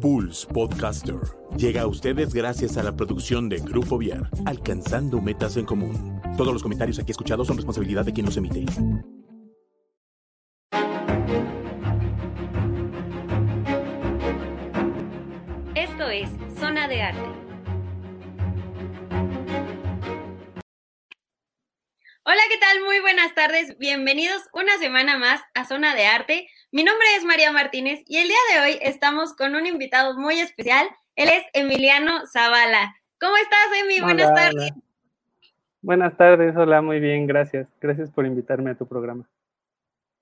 Pulse Podcaster llega a ustedes gracias a la producción de Grupo Viar, alcanzando metas en común. Todos los comentarios aquí escuchados son responsabilidad de quien los emite. Esto es Zona de Arte. Tal? Muy buenas tardes. Bienvenidos una semana más a Zona de Arte. Mi nombre es María Martínez y el día de hoy estamos con un invitado muy especial. Él es Emiliano Zavala. ¿Cómo estás, Emi? Buenas tardes. Buenas tardes, hola, muy bien, gracias. Gracias por invitarme a tu programa.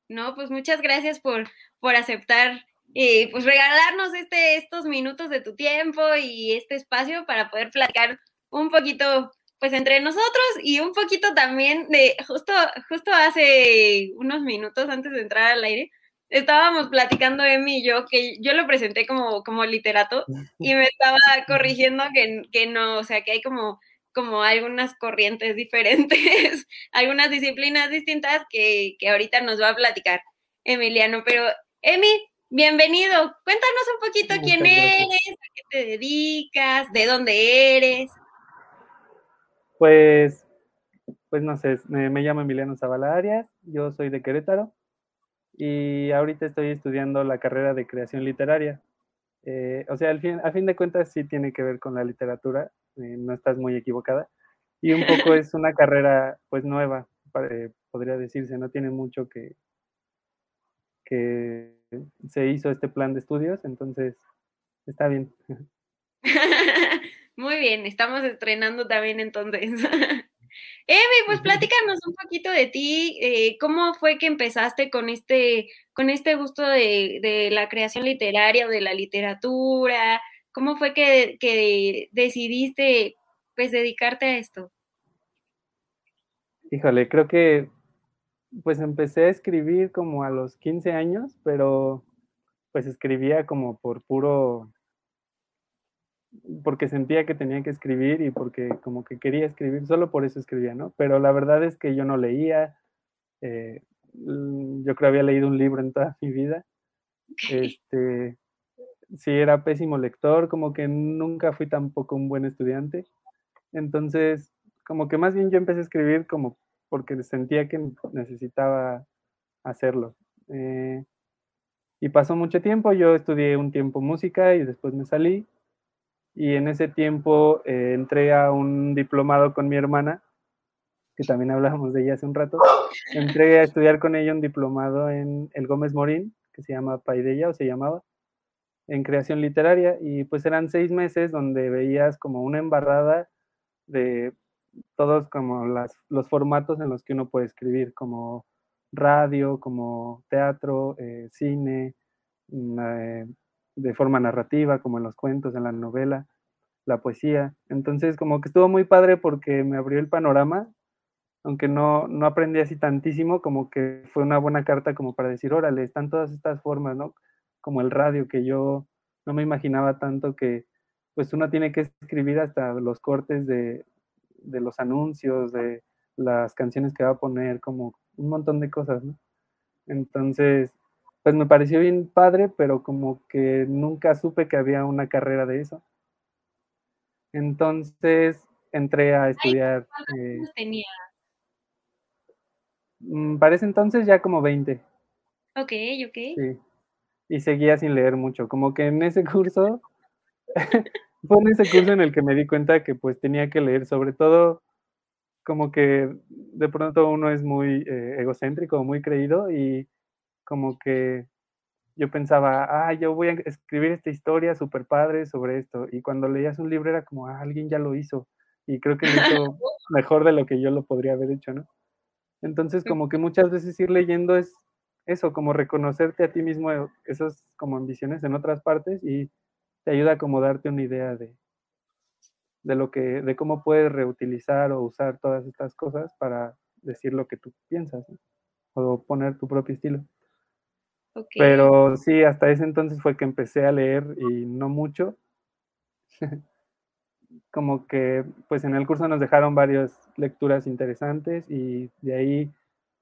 No, pues muchas gracias por, por aceptar y pues regalarnos este, estos minutos de tu tiempo y este espacio para poder platicar un poquito pues entre nosotros y un poquito también de justo justo hace unos minutos antes de entrar al aire estábamos platicando Emi y yo que yo lo presenté como como literato y me estaba corrigiendo que, que no, o sea, que hay como como algunas corrientes diferentes, algunas disciplinas distintas que, que ahorita nos va a platicar Emiliano. Pero, Emi, bienvenido. Cuéntanos un poquito quién eres, a qué te dedicas, de dónde eres. Pues, pues no sé, me, me llamo Emiliano Zavala Arias, yo soy de Querétaro y ahorita estoy estudiando la carrera de creación literaria. Eh, o sea, al fin, a fin de cuentas sí tiene que ver con la literatura, eh, no estás muy equivocada. Y un poco es una carrera pues nueva, eh, podría decirse, no tiene mucho que, que se hizo este plan de estudios, entonces está bien. Muy bien, estamos estrenando también entonces. Emi, pues platícanos un poquito de ti, eh, cómo fue que empezaste con este, con este gusto de, de, la creación literaria o de la literatura, cómo fue que, que decidiste pues dedicarte a esto. Híjole, creo que pues empecé a escribir como a los 15 años, pero pues escribía como por puro porque sentía que tenía que escribir y porque como que quería escribir, solo por eso escribía, ¿no? Pero la verdad es que yo no leía, eh, yo creo que había leído un libro en toda mi vida. Este, sí, era pésimo lector, como que nunca fui tampoco un buen estudiante. Entonces, como que más bien yo empecé a escribir como porque sentía que necesitaba hacerlo. Eh, y pasó mucho tiempo, yo estudié un tiempo música y después me salí y en ese tiempo eh, entré a un diplomado con mi hermana, que también hablábamos de ella hace un rato. Entré a estudiar con ella un diplomado en el Gómez Morín, que se llama Paideya o se llamaba, en creación literaria. Y pues eran seis meses donde veías como una embarrada de todos como los formatos en los que uno puede escribir, como radio, como teatro, eh, cine, mm, eh, de forma narrativa, como en los cuentos, en la novela, la poesía. Entonces, como que estuvo muy padre porque me abrió el panorama, aunque no, no aprendí así tantísimo, como que fue una buena carta como para decir, órale, están todas estas formas, ¿no? Como el radio, que yo no me imaginaba tanto que pues uno tiene que escribir hasta los cortes de, de los anuncios, de las canciones que va a poner, como un montón de cosas, ¿no? Entonces, pues me pareció bien padre, pero como que nunca supe que había una carrera de eso. Entonces entré a estudiar. ¿Cuántos eh, tenía? Mm, para ese entonces ya como 20. Ok, ok. Sí. Y seguía sin leer mucho. Como que en ese curso, fue en ese curso en el que me di cuenta que pues tenía que leer, sobre todo como que de pronto uno es muy eh, egocéntrico, muy creído y como que yo pensaba, ah, yo voy a escribir esta historia súper padre sobre esto. Y cuando leías un libro era como, ah, alguien ya lo hizo. Y creo que lo hizo mejor de lo que yo lo podría haber hecho, ¿no? Entonces, como que muchas veces ir leyendo es eso, como reconocerte a ti mismo eh, esas como ambiciones en otras partes y te ayuda como darte una idea de, de lo que, de cómo puedes reutilizar o usar todas estas cosas para decir lo que tú piensas, ¿no? o poner tu propio estilo. Pero sí, hasta ese entonces fue que empecé a leer y no mucho. como que pues en el curso nos dejaron varias lecturas interesantes y de ahí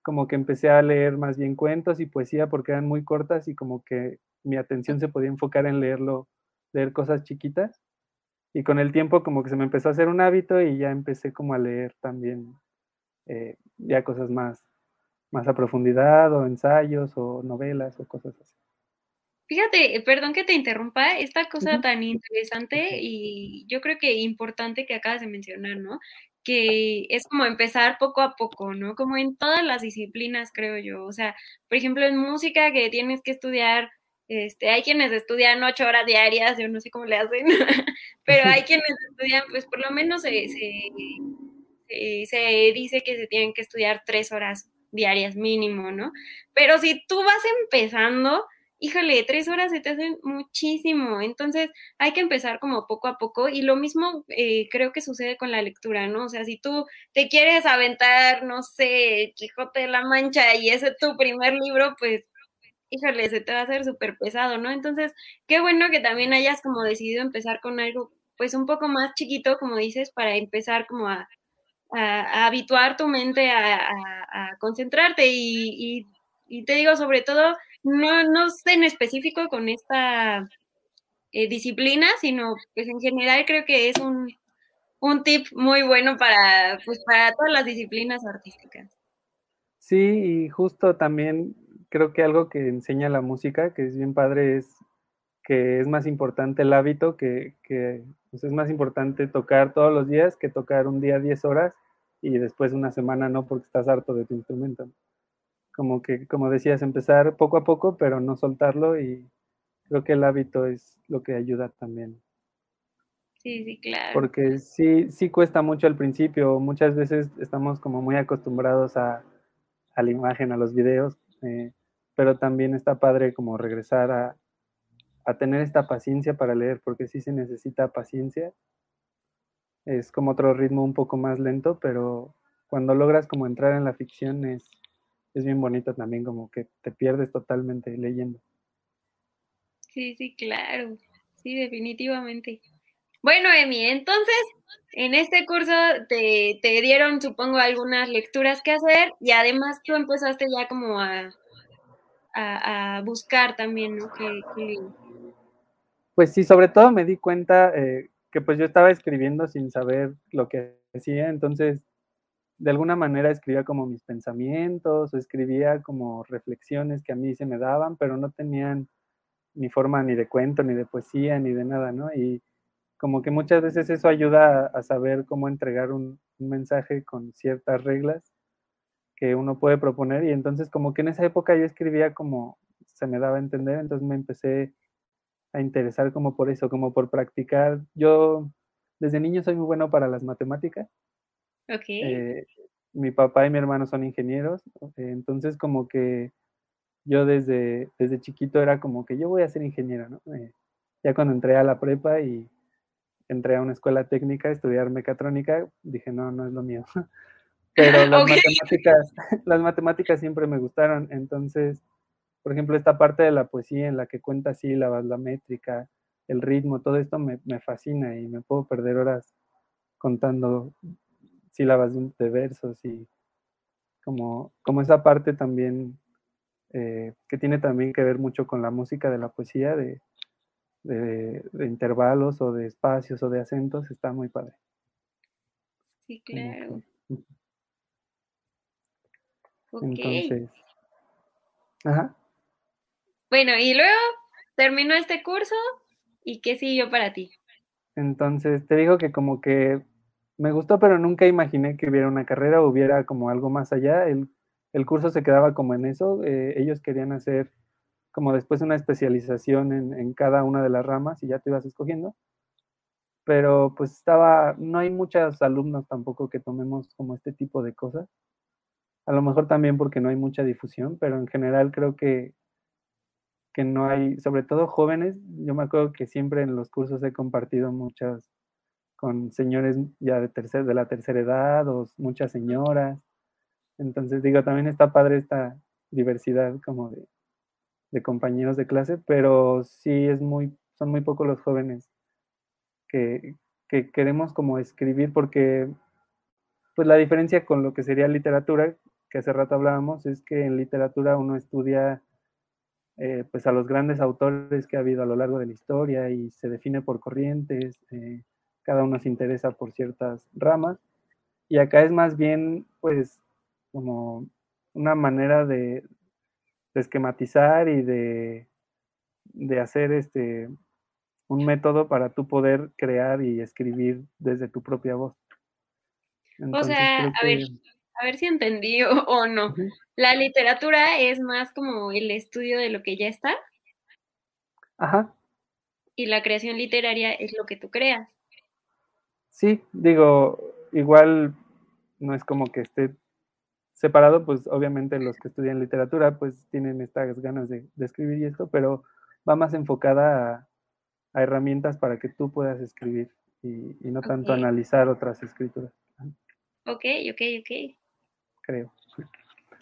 como que empecé a leer más bien cuentos y poesía porque eran muy cortas y como que mi atención se podía enfocar en leerlo leer cosas chiquitas. Y con el tiempo como que se me empezó a hacer un hábito y ya empecé como a leer también eh, ya cosas más, más a profundidad o ensayos o novelas o cosas así. Fíjate, eh, perdón que te interrumpa, esta cosa tan interesante y yo creo que importante que acabas de mencionar, ¿no? Que es como empezar poco a poco, ¿no? Como en todas las disciplinas, creo yo. O sea, por ejemplo, en música que tienes que estudiar, este, hay quienes estudian ocho horas diarias, yo no sé cómo le hacen, pero hay quienes estudian, pues por lo menos se, se dice que se tienen que estudiar tres horas diarias mínimo, ¿no? Pero si tú vas empezando, híjole, tres horas se te hacen muchísimo. Entonces hay que empezar como poco a poco y lo mismo eh, creo que sucede con la lectura, ¿no? O sea, si tú te quieres aventar, no sé, Quijote de la Mancha y ese es tu primer libro, pues híjole, se te va a hacer súper pesado, ¿no? Entonces, qué bueno que también hayas como decidido empezar con algo pues un poco más chiquito, como dices, para empezar como a, habituar tu mente a, concentrarte y, y, te digo, sobre todo, no, no sé en específico con esta eh, disciplina, sino pues en general creo que es un, un tip muy bueno para, pues, para todas las disciplinas artísticas. Sí, y justo también creo que algo que enseña la música, que es bien padre, es que es más importante el hábito, que, que pues, es más importante tocar todos los días que tocar un día 10 horas y después una semana no porque estás harto de tu instrumento como que, como decías, empezar poco a poco, pero no soltarlo y creo que el hábito es lo que ayuda también. Sí, sí, claro. Porque sí, sí cuesta mucho al principio, muchas veces estamos como muy acostumbrados a, la imagen, a los videos, eh, pero también está padre como regresar a, a tener esta paciencia para leer, porque sí se necesita paciencia. Es como otro ritmo un poco más lento, pero cuando logras como entrar en la ficción es, es bien bonito también, como que te pierdes totalmente leyendo. Sí, sí, claro. Sí, definitivamente. Bueno, Emi, entonces, en este curso te, dieron, supongo, algunas lecturas que hacer y además tú empezaste ya como a, a, buscar también, ¿no? Pues sí, sobre todo me di cuenta eh, que pues yo estaba escribiendo sin saber lo que decía, entonces de alguna manera escribía como mis pensamientos o escribía como reflexiones que a mí se me daban, pero no tenían ni forma ni de cuento, ni de poesía, ni de nada, ¿no? Y como que muchas veces eso ayuda a, saber cómo entregar un, mensaje con ciertas reglas que uno puede proponer y entonces como que en esa época yo escribía como se me daba a entender, entonces me empecé a interesar como por eso, como por practicar. Yo desde niño soy muy bueno para las matemáticas eh, mi papá y mi hermano son ingenieros, entonces como que yo desde, desde chiquito era como que yo voy a ser ingeniero, ¿no? Eh, ya cuando entré a la prepa y entré a una escuela técnica a estudiar mecatrónica, dije, no, no es lo mío. Pero las, matemáticas, las matemáticas siempre me gustaron, entonces, por ejemplo, esta parte de la poesía en la que cuenta sílabas, la métrica, el ritmo, todo esto me, me fascina y me puedo perder horas contando sílabas de versos y como, como esa parte también eh, que tiene también que ver mucho con la música de la poesía, de, de, intervalos o de espacios o de acentos, está muy padre. Sí, claro. Entonces, ajá. Bueno, y luego terminó este curso y qué siguió para ti. Entonces, te digo que como que me gustó, pero nunca imaginé que hubiera una carrera o hubiera como algo más allá. El, curso se quedaba como en eso. Eh, ellos querían hacer como después una especialización en, cada una de las ramas y ya te ibas escogiendo. Pero pues estaba, no hay muchos alumnos tampoco que tomemos como este tipo de cosas. A lo mejor también porque no hay mucha difusión, pero en general creo que, que no hay, sobre todo jóvenes, yo me acuerdo que siempre en los cursos he compartido muchas con señores ya de, tercer, de la tercera edad o muchas señoras. Entonces, digo, también está padre esta diversidad como de, compañeros de clase, pero sí es muy, son muy pocos los jóvenes que, que queremos como escribir porque pues la diferencia con lo que sería literatura, que hace rato hablábamos, es que en literatura uno estudia eh, pues a los grandes autores que ha habido a lo largo de la historia y se define por corrientes, eh, cada uno se interesa por ciertas ramas. Y acá es más bien, pues, como una manera de, esquematizar y de, de hacer este un método para tú poder crear y escribir desde tu propia voz. o sea, a ver, a ver si entendí o, no. La literatura es más como el estudio de lo que ya está. Ajá. Y la creación literaria es lo que tú creas. Sí, digo, igual no es como que esté separado, pues obviamente los que estudian literatura pues tienen estas ganas de, escribir y esto, pero va más enfocada a, herramientas para que tú puedas escribir y, no tanto analizar otras escrituras. Ok, ok, ok creo.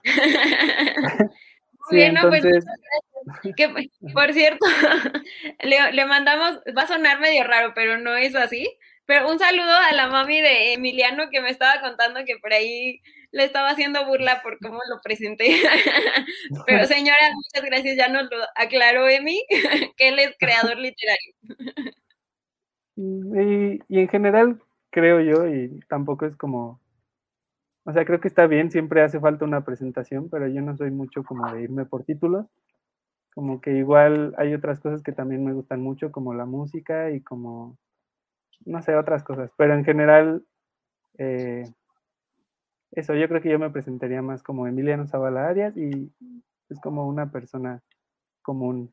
Muy bien, pues, por cierto, le, mandamos, va a sonar medio raro, pero no es así. Pero un saludo a la mami de Emiliano que me estaba contando que por ahí le estaba haciendo burla por cómo lo presenté. Pero señora, muchas gracias, ya nos lo aclaró Emi, que él es creador literario. Y, y en general creo yo, y tampoco es como o sea, creo que está bien, siempre hace falta una presentación, pero yo no soy mucho como de irme por títulos. Como que igual hay otras cosas que también me gustan mucho, como la música y como, no sé, otras cosas. Pero en general, eh, eso, yo creo que yo me presentaría más como Emiliano Zavala Arias y es como una persona común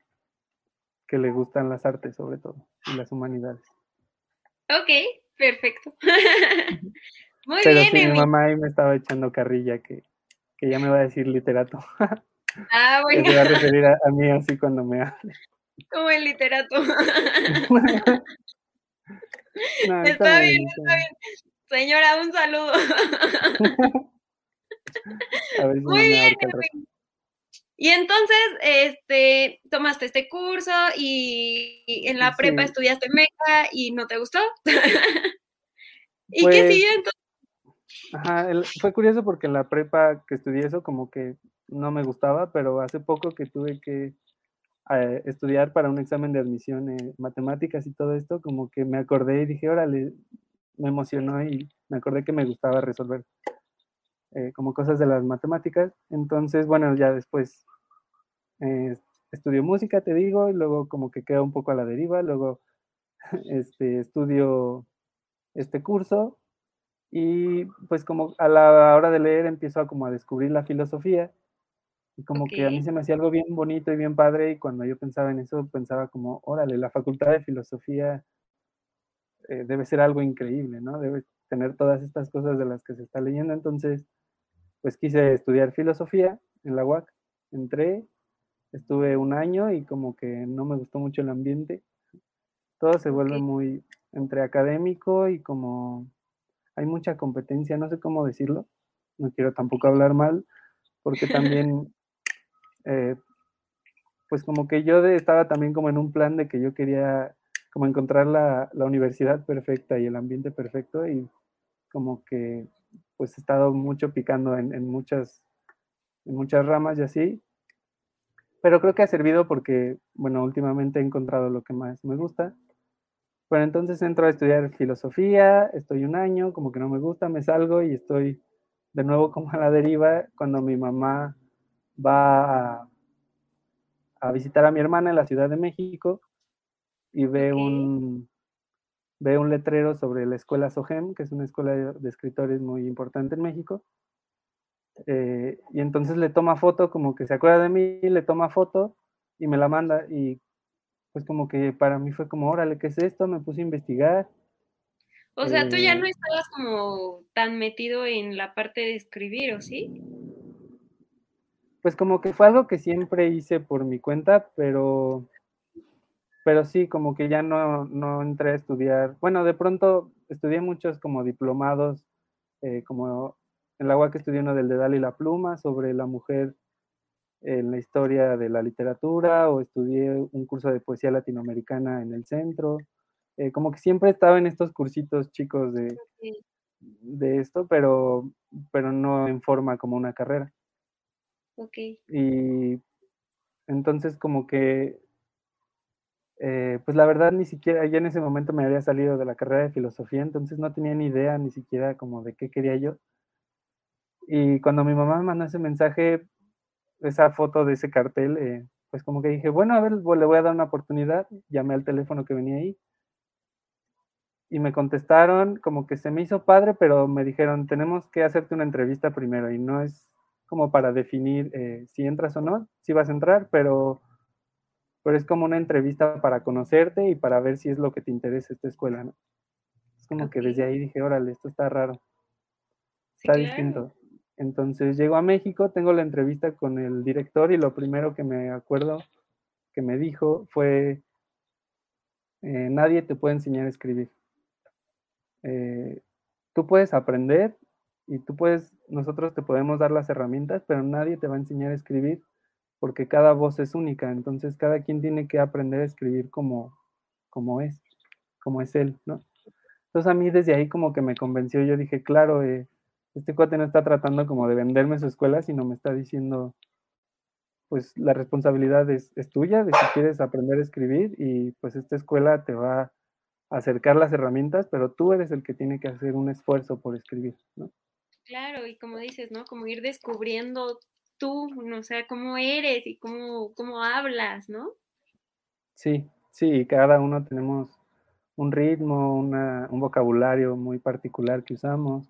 que le gustan las artes sobre todo y las humanidades. Ok, perfecto. Muy Pero bien, sí, mi mamá ahí me estaba echando carrilla que, que ya me va a decir literato. Ah, bueno. Que se va a referir a, mí así cuando me hable. Como el literato. está, bien, está bien. Señora, un saludo. a ver si Muy bien, y entonces, este, tomaste este curso y, en la prepa estudiaste meca y no te gustó. ¿Y qué pues sigue entonces? Ajá, fue curioso porque en la prepa que estudié eso como que no me gustaba, pero hace poco que tuve que eh, estudiar para un examen de admisión en matemáticas y todo esto, como que me acordé y dije, órale, me emocionó y me acordé que me gustaba resolver eh, como cosas de las matemáticas. Entonces, bueno, ya después eh, estudio música, te digo, y luego como que queda un poco a la deriva, luego este, estudio este curso y pues como a la hora de leer empiezo a como a descubrir la filosofía y como que a mí se me hacía algo bien bonito y bien padre y cuando yo pensaba en eso pensaba como, órale, la facultad de filosofía eh, debe ser algo increíble, ¿no? Debe tener todas estas cosas de las que se está leyendo. Entonces, pues quise estudiar filosofía en la UAC. Entré, estuve un año y como que no me gustó mucho el ambiente. Todo se vuelve muy entre académico y como hay mucha competencia, no sé cómo decirlo, no quiero tampoco hablar mal, porque también, eh, pues como que yo estaba también como en un plan de que yo quería como encontrar la, universidad perfecta y el ambiente perfecto y como que pues he estado mucho picando en, en, muchas, en muchas ramas y así, pero creo que ha servido porque, bueno, últimamente he encontrado lo que más me gusta bueno, entonces entro a estudiar filosofía, estoy un año, como que no me gusta, me salgo y estoy de nuevo como a la deriva cuando mi mamá va a, visitar a mi hermana en la Ciudad de México y ve un ve un letrero sobre la escuela SOGEM, que es una escuela de escritores muy importante en México. Eh, y entonces le toma foto, como que se acuerda de mí, le toma foto y me la manda. Y pues como que para mí fue como, órale, ¿qué es esto? Me puse a investigar. O sea, tú ya no eh estabas como tan metido en la parte de escribir, ¿o sí? Pues como que fue algo que siempre hice por mi cuenta, pero, pero sí, como que ya no, no entré a estudiar. Bueno, de pronto estudié muchos como diplomados, eh, como en la agua que estudié uno del dedal y la pluma, sobre la mujer en la historia de la literatura o estudié un curso de poesía latinoamericana en el centro. Eh, como que siempre estaba en estos cursitos chicos de, de esto, pero, pero no en forma como una carrera. Ok. Y Entonces como que, eh, pues la verdad ni siquiera, ya en ese momento me había salido de la carrera de filosofía, entonces no tenía ni idea ni siquiera como de qué quería yo. Y cuando mi mamá me mandó ese mensaje, esa foto de ese cartel, eh, pues como que dije, bueno, a ver, le voy a dar una oportunidad. Llamé al teléfono que venía ahí. Y me contestaron como que se me hizo padre, pero me dijeron, tenemos que hacerte una entrevista primero. Y no es como para definir eh, si entras o no, si vas a entrar, pero, pero es como una entrevista para conocerte y para ver si es lo que te interesa esta escuela, ¿no? Es como que desde ahí dije, órale, esto está raro. está distinto. Entonces llego a México, tengo la entrevista con el director y lo primero que me acuerdo que me dijo fue, eh, nadie te puede enseñar a escribir. Eh, tú puedes aprender y tú puedes, nosotros te podemos dar las herramientas, pero nadie te va a enseñar a escribir porque cada voz es única, entonces cada quien tiene que aprender a escribir como, como es, como es él, ¿no? Entonces a mí desde ahí como que me convenció, yo dije, claro, eh, este cuate no está tratando como de venderme su escuela, sino me está diciendo, pues la responsabilidad es, tuya de si quieres aprender a escribir y pues esta escuela te va a acercar las herramientas, pero tú eres el que tiene que hacer un esfuerzo por escribir, ¿no? Claro, y como dices, ¿no? Como ir descubriendo tú, ¿no? o sea, cómo eres y cómo, cómo hablas, ¿no? Sí, sí, cada uno tenemos un ritmo, un vocabulario muy particular que usamos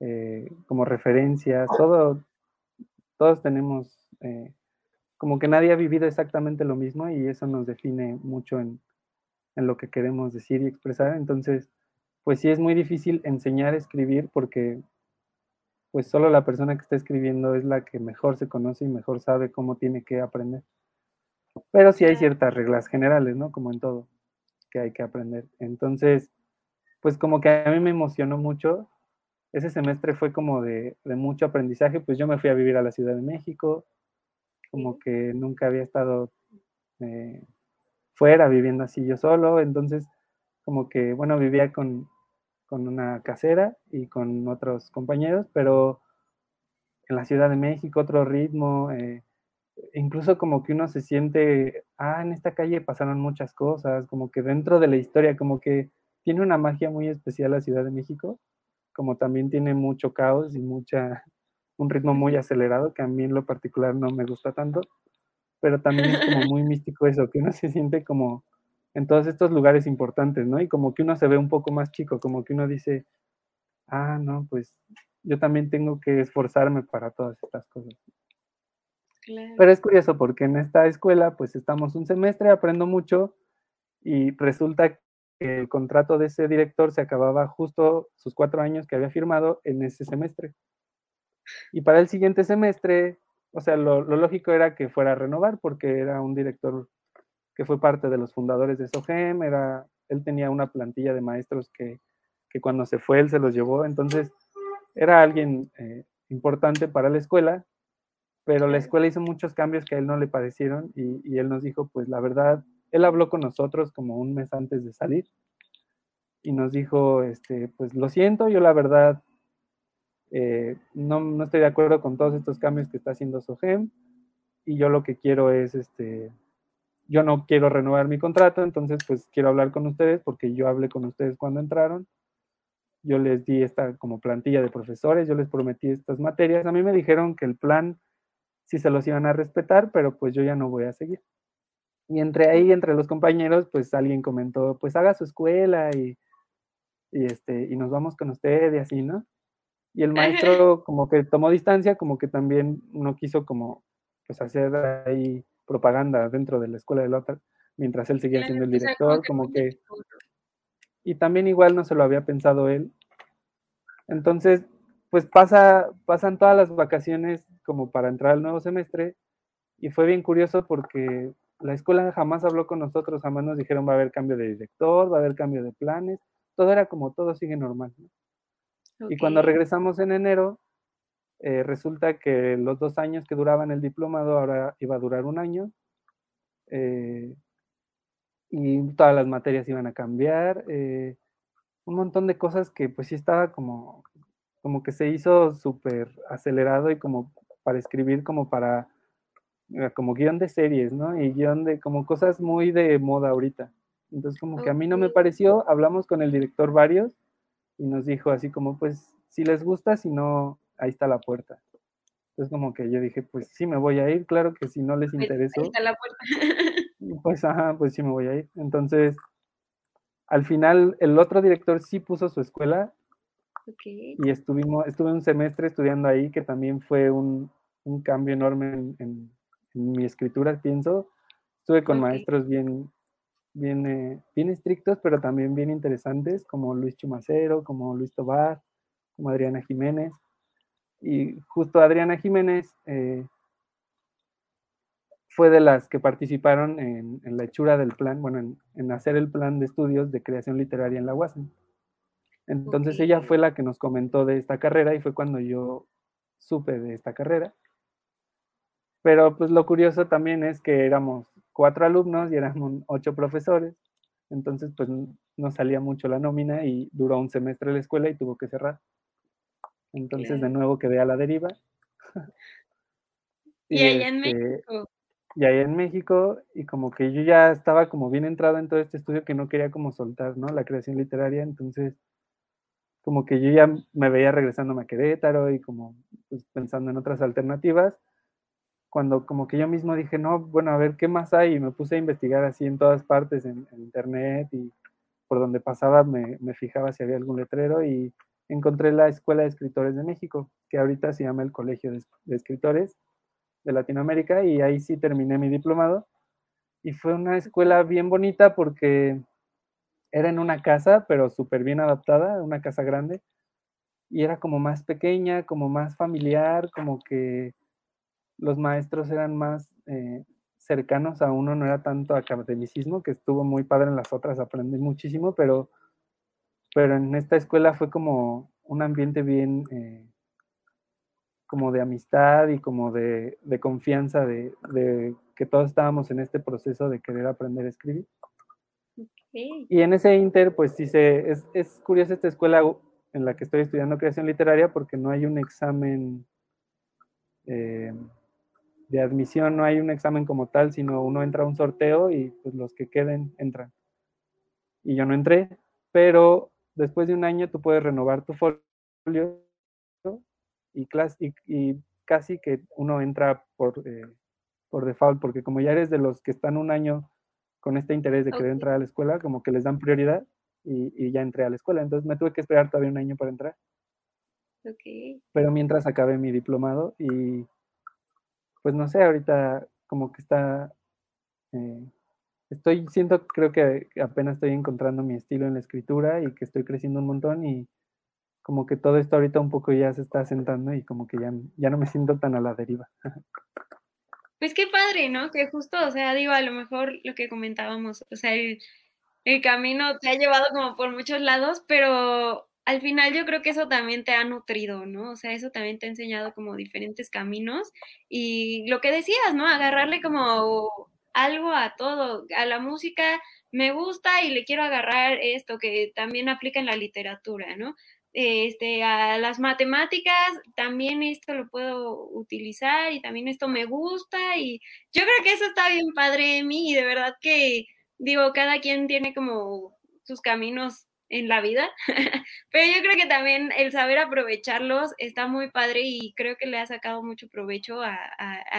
eh, como referencias, todo, todos tenemos, eh, como que nadie ha vivido exactamente lo mismo y eso nos define mucho en, en, lo que queremos decir y expresar. Entonces, pues sí es muy difícil enseñar a escribir porque pues solo la persona que está escribiendo es la que mejor se conoce y mejor sabe cómo tiene que aprender. Pero sí hay ciertas reglas generales, ¿no? Como en todo, que hay que aprender. Entonces, pues como que a mí me emocionó mucho ese semestre fue como de, mucho aprendizaje, pues yo me fui a vivir a la Ciudad de México, como que nunca había estado eh, fuera viviendo así yo solo, entonces como que, bueno, vivía con, una casera y con otros compañeros, pero en la Ciudad de México otro ritmo, eh, incluso como que uno se siente, ah, en esta calle pasaron muchas cosas, como que dentro de la historia, como que tiene una magia muy especial la Ciudad de México como también tiene mucho caos y mucha, un ritmo muy acelerado, que a mí en lo particular no me gusta tanto, pero también es como muy místico eso, que uno se siente como en todos estos lugares importantes, ¿no? Y como que uno se ve un poco más chico, como que uno dice, ah, no, pues yo también tengo que esforzarme para todas estas cosas. Pero es curioso porque en esta escuela, pues estamos un semestre, aprendo mucho y resulta el contrato de ese director se acababa justo sus cuatro años que había firmado en ese semestre. Y para el siguiente semestre, o sea, lo, lógico era que fuera a renovar porque era un director que fue parte de los fundadores de SOGEM, era, él tenía una plantilla de maestros que, cuando se fue él se los llevó, entonces era alguien eh, importante para la escuela, pero la escuela hizo muchos cambios que a él no le parecieron y, y él nos dijo, pues la verdad, él habló con nosotros como un mes antes de salir y nos dijo, este, pues lo siento, yo la verdad eh, no, estoy de acuerdo con todos estos cambios que está haciendo Sogem y yo lo que quiero es, este, yo no quiero renovar mi contrato, entonces pues quiero hablar con ustedes porque yo hablé con ustedes cuando entraron, yo les di esta como plantilla de profesores, yo les prometí estas materias, a mí me dijeron que el plan sí se los iban a respetar, pero pues yo ya no voy a seguir. Y entre ahí, entre los compañeros, pues alguien comentó, pues haga su escuela y, y, este, y nos vamos con usted y así, ¿no? Y el maestro como que tomó distancia, como que también no quiso como, pues hacer ahí propaganda dentro de la escuela del otro, mientras él seguía siendo el director, como que... Y también igual no se lo había pensado él. Entonces, pues pasa, pasan todas las vacaciones como para entrar al nuevo semestre y fue bien curioso porque la escuela jamás habló con nosotros, jamás nos dijeron va a haber cambio de director, va a haber cambio de planes, todo era como todo sigue normal. Y cuando regresamos en enero, eh, resulta que los dos años que duraban el diplomado ahora iba a durar un año eh, y todas las materias iban a cambiar, eh, un montón de cosas que pues sí estaba como, como que se hizo súper acelerado y como para escribir, como para como guion de series, ¿no? Y guion de como cosas muy de moda ahorita. Entonces como que a mí no me pareció, hablamos con el director varios y nos dijo así como, pues si les gusta, si no, ahí está la puerta. Entonces como que yo dije, pues sí me voy a ir, claro que si no les interesó. Ahí está la puerta. pues ajá, pues sí me voy a ir. Entonces, al final el otro director sí puso su escuela y estuvimos, estuve un semestre estudiando ahí, que también fue un, un cambio enorme en, mi escritura, pienso. Estuve con maestros bien, bien, eh, bien estrictos, pero también bien interesantes, como Luis Chumacero, como Luis Tobar, como Adriana Jiménez. Y justo Adriana Jiménez eh, fue de las que participaron en, la hechura del plan, bueno, en, en, hacer el plan de estudios de creación literaria en la UASM. Entonces ella fue la que nos comentó de esta carrera y fue cuando yo supe de esta carrera. Pero pues lo curioso también es que éramos cuatro alumnos y éramos ocho profesores. Entonces pues no salía mucho la nómina y duró un semestre la escuela y tuvo que cerrar. Entonces de nuevo quedé a la deriva. y, allá en este, México. Y allá en México, y como que yo ya estaba como bien entrado en todo este estudio que no quería como soltar, ¿no? La creación literaria, entonces como que yo ya me veía regresando a Querétaro y como pues, pensando en otras alternativas, cuando como que yo mismo dije, no, bueno, a ver qué más hay, y me puse a investigar así en todas partes, en, internet y por donde pasaba me, me, fijaba si había algún letrero y encontré la Escuela de Escritores de México, que ahorita se llama el Colegio de, de Escritores de Latinoamérica, y ahí sí terminé mi diplomado. Y fue una escuela bien bonita porque era en una casa, pero súper bien adaptada, una casa grande, y era como más pequeña, como más familiar, como que los maestros eran más eh, cercanos a uno, no era tanto academicismo, que estuvo muy padre en las otras, aprendí muchísimo, pero, pero en esta escuela fue como un ambiente bien, eh, como de amistad y como de, confianza, de, de, que todos estábamos en este proceso de querer aprender a escribir. Y en ese inter, pues sí, se, es, es curiosa esta escuela en la que estoy estudiando creación literaria porque no hay un examen eh, de admisión, no hay un examen como tal, sino uno entra a un sorteo y pues los que queden entran. Y yo no entré, pero después de un año tú puedes renovar tu folio y, y, casi que uno entra por, eh, por default, porque como ya eres de los que están un año con este interés de querer entrar a la escuela, como que les dan prioridad y, ya entré a la escuela. Entonces me tuve que esperar todavía un año para entrar. Okay. Pero mientras acabé mi diplomado y pues no sé, ahorita como que está, eh, estoy, siento, creo que apenas estoy encontrando mi estilo en la escritura y que estoy creciendo un montón y como que todo esto ahorita un poco ya se está asentando y como que ya, ya no me siento tan a la deriva. Pues qué padre, ¿no? Que justo, o sea, digo, a lo mejor lo que comentábamos, o sea, el, camino te ha llevado como por muchos lados, pero al final yo creo que eso también te ha nutrido, ¿no? O sea, eso también te ha enseñado como diferentes caminos y lo que decías, ¿no? Agarrarle como algo a todo, a la música me gusta y le quiero agarrar esto que también aplica en la literatura, ¿no? este, a las matemáticas, también esto lo puedo utilizar y también esto me gusta y yo creo que eso está bien padre de mí y de verdad que digo, cada quien tiene como sus caminos en la vida, pero yo creo que también el saber aprovecharlos está muy padre y creo que le ha sacado mucho provecho a,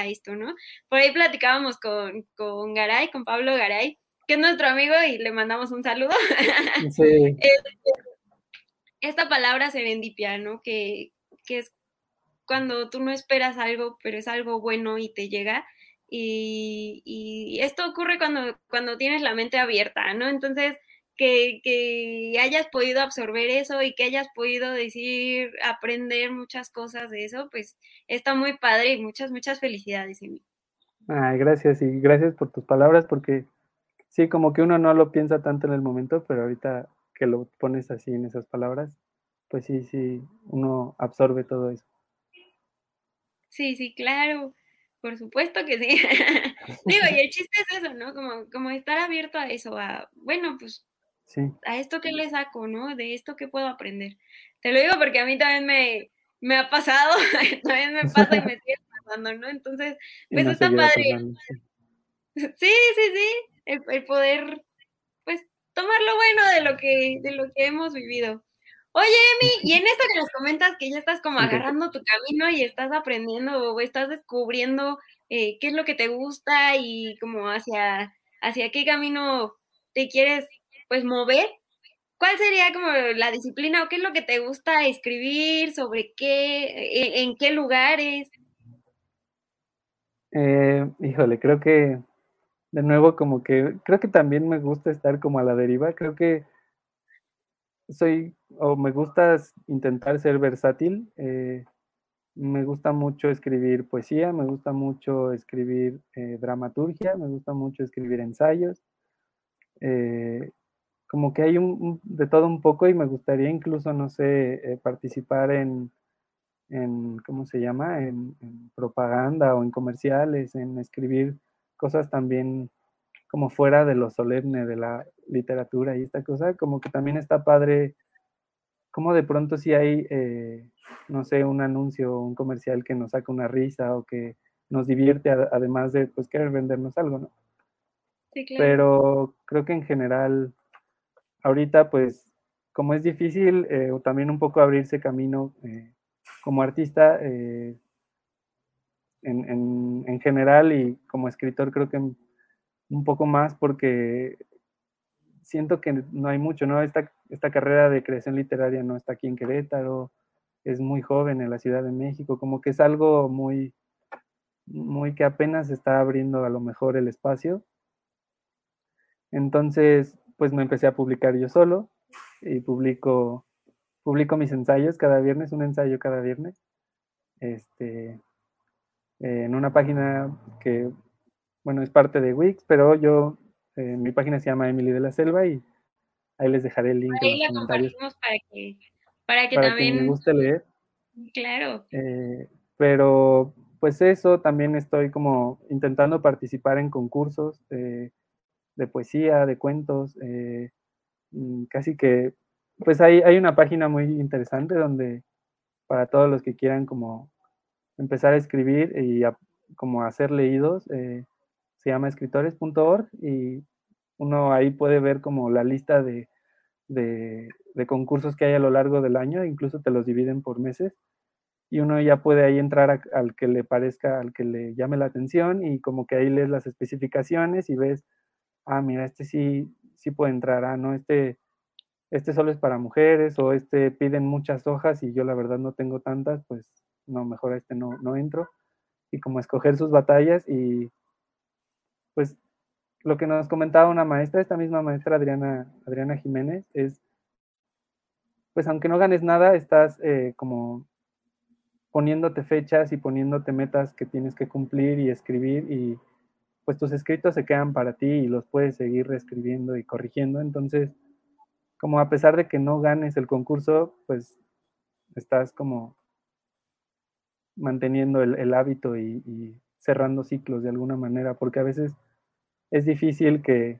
esto, ¿no? Por ahí platicábamos con, con Garay, con Pablo Garay, que es nuestro amigo y le mandamos un saludo. Sí. Este, esta palabra serendipia, ¿no? Que, que es cuando tú no esperas algo, pero es algo bueno y te llega. Y, esto ocurre cuando, cuando tienes la mente abierta, ¿no? Entonces, que, que, hayas podido absorber eso y que hayas podido decir, aprender muchas cosas de eso, pues está muy padre y muchas, muchas felicidades, mí. Ay, gracias y gracias por tus palabras porque sí, como que uno no lo piensa tanto en el momento, pero ahorita que lo pones así en esas palabras, pues sí, sí, uno absorbe todo eso. Sí, sí, claro, por supuesto que sí. Digo, y el chiste es eso, ¿no? Como, como estar abierto a eso, a, bueno, pues, a esto que le saco, ¿no? De esto que puedo aprender. Te lo digo porque a mí también me, me ha pasado, también me pasa y me sigue pasando, ¿no? Entonces, pues está padre. sí, sí, sí, el, poder, pues, tomar lo bueno de lo que, de lo que hemos vivido. Oye, Emi, y en esto que nos comentas que ya estás como agarrando tu camino y estás aprendiendo o estás descubriendo eh, qué es lo que te gusta y como hacia, hacia qué camino te quieres pues mover, ¿cuál sería como la disciplina o qué es lo que te gusta escribir, sobre qué, e, en, qué lugares? Eh, híjole, creo que de nuevo como que creo que también me gusta estar como a la deriva, creo que soy o me gusta intentar ser versátil. Eh, me gusta mucho escribir poesía, me gusta mucho escribir eh, dramaturgia, me gusta mucho escribir ensayos. Como que hay un, de todo un poco y me gustaría incluso, no sé, participar en, en, ¿cómo se llama? En, en, propaganda o en comerciales, en escribir cosas también como fuera de lo solemne de la literatura y esta cosa, como que también está padre, como de pronto si hay, eh, no sé, un anuncio, un comercial que nos saca una risa o que nos divierte, además de, pues, querer vendernos algo, ¿no? Sí, claro. Pero creo que en general, ahorita, pues, como es difícil, eh, o también un poco abrirse camino eh, como artista, en, en, en general y como escritor, creo que un poco más porque siento que no hay mucho, ¿no? Esta, esta carrera de creación literaria no está aquí en Querétaro, es muy joven en la Ciudad de México, como que es algo muy, muy que apenas está abriendo a lo mejor el espacio. Entonces, pues me empecé a publicar yo solo y publico, publico mis ensayos cada viernes, un ensayo cada viernes, este, en una página que bueno, es parte de Wix, pero yo, eh, mi página se llama Emily de la Selva y ahí les dejaré el link. Ahí la compartimos para que, para que también. me guste leer. Claro. Eh, pero, pues eso, también estoy como intentando participar en concursos de, poesía, de cuentos, eh, mm, casi que, pues hay, hay una página muy interesante donde para todos los que quieran como empezar a escribir y como hacer leídos, eh, se llama escritores.org y uno ahí puede ver como la lista de, concursos que hay a lo largo del año, incluso te los dividen por meses y uno ya puede ahí entrar al que le parezca, al que le llame la atención y como que ahí lees las especificaciones y ves, ah, mira, este sí, sí puede entrar, ah, no, este, este solo es para mujeres o este piden muchas hojas y yo la verdad no tengo tantas, pues no, mejor a este no, no entro. Y como escoger sus batallas y pues lo que nos comentaba una maestra, esta misma maestra Adriana, Adriana Jiménez, es, pues aunque no ganes nada, estás eh, como poniéndote fechas y poniéndote metas que tienes que cumplir y escribir y pues tus escritos se quedan para ti y los puedes seguir reescribiendo y corrigiendo. Entonces, como a pesar de que no ganes el concurso, pues estás como manteniendo el, hábito y, cerrando ciclos de alguna manera, porque a veces es difícil que,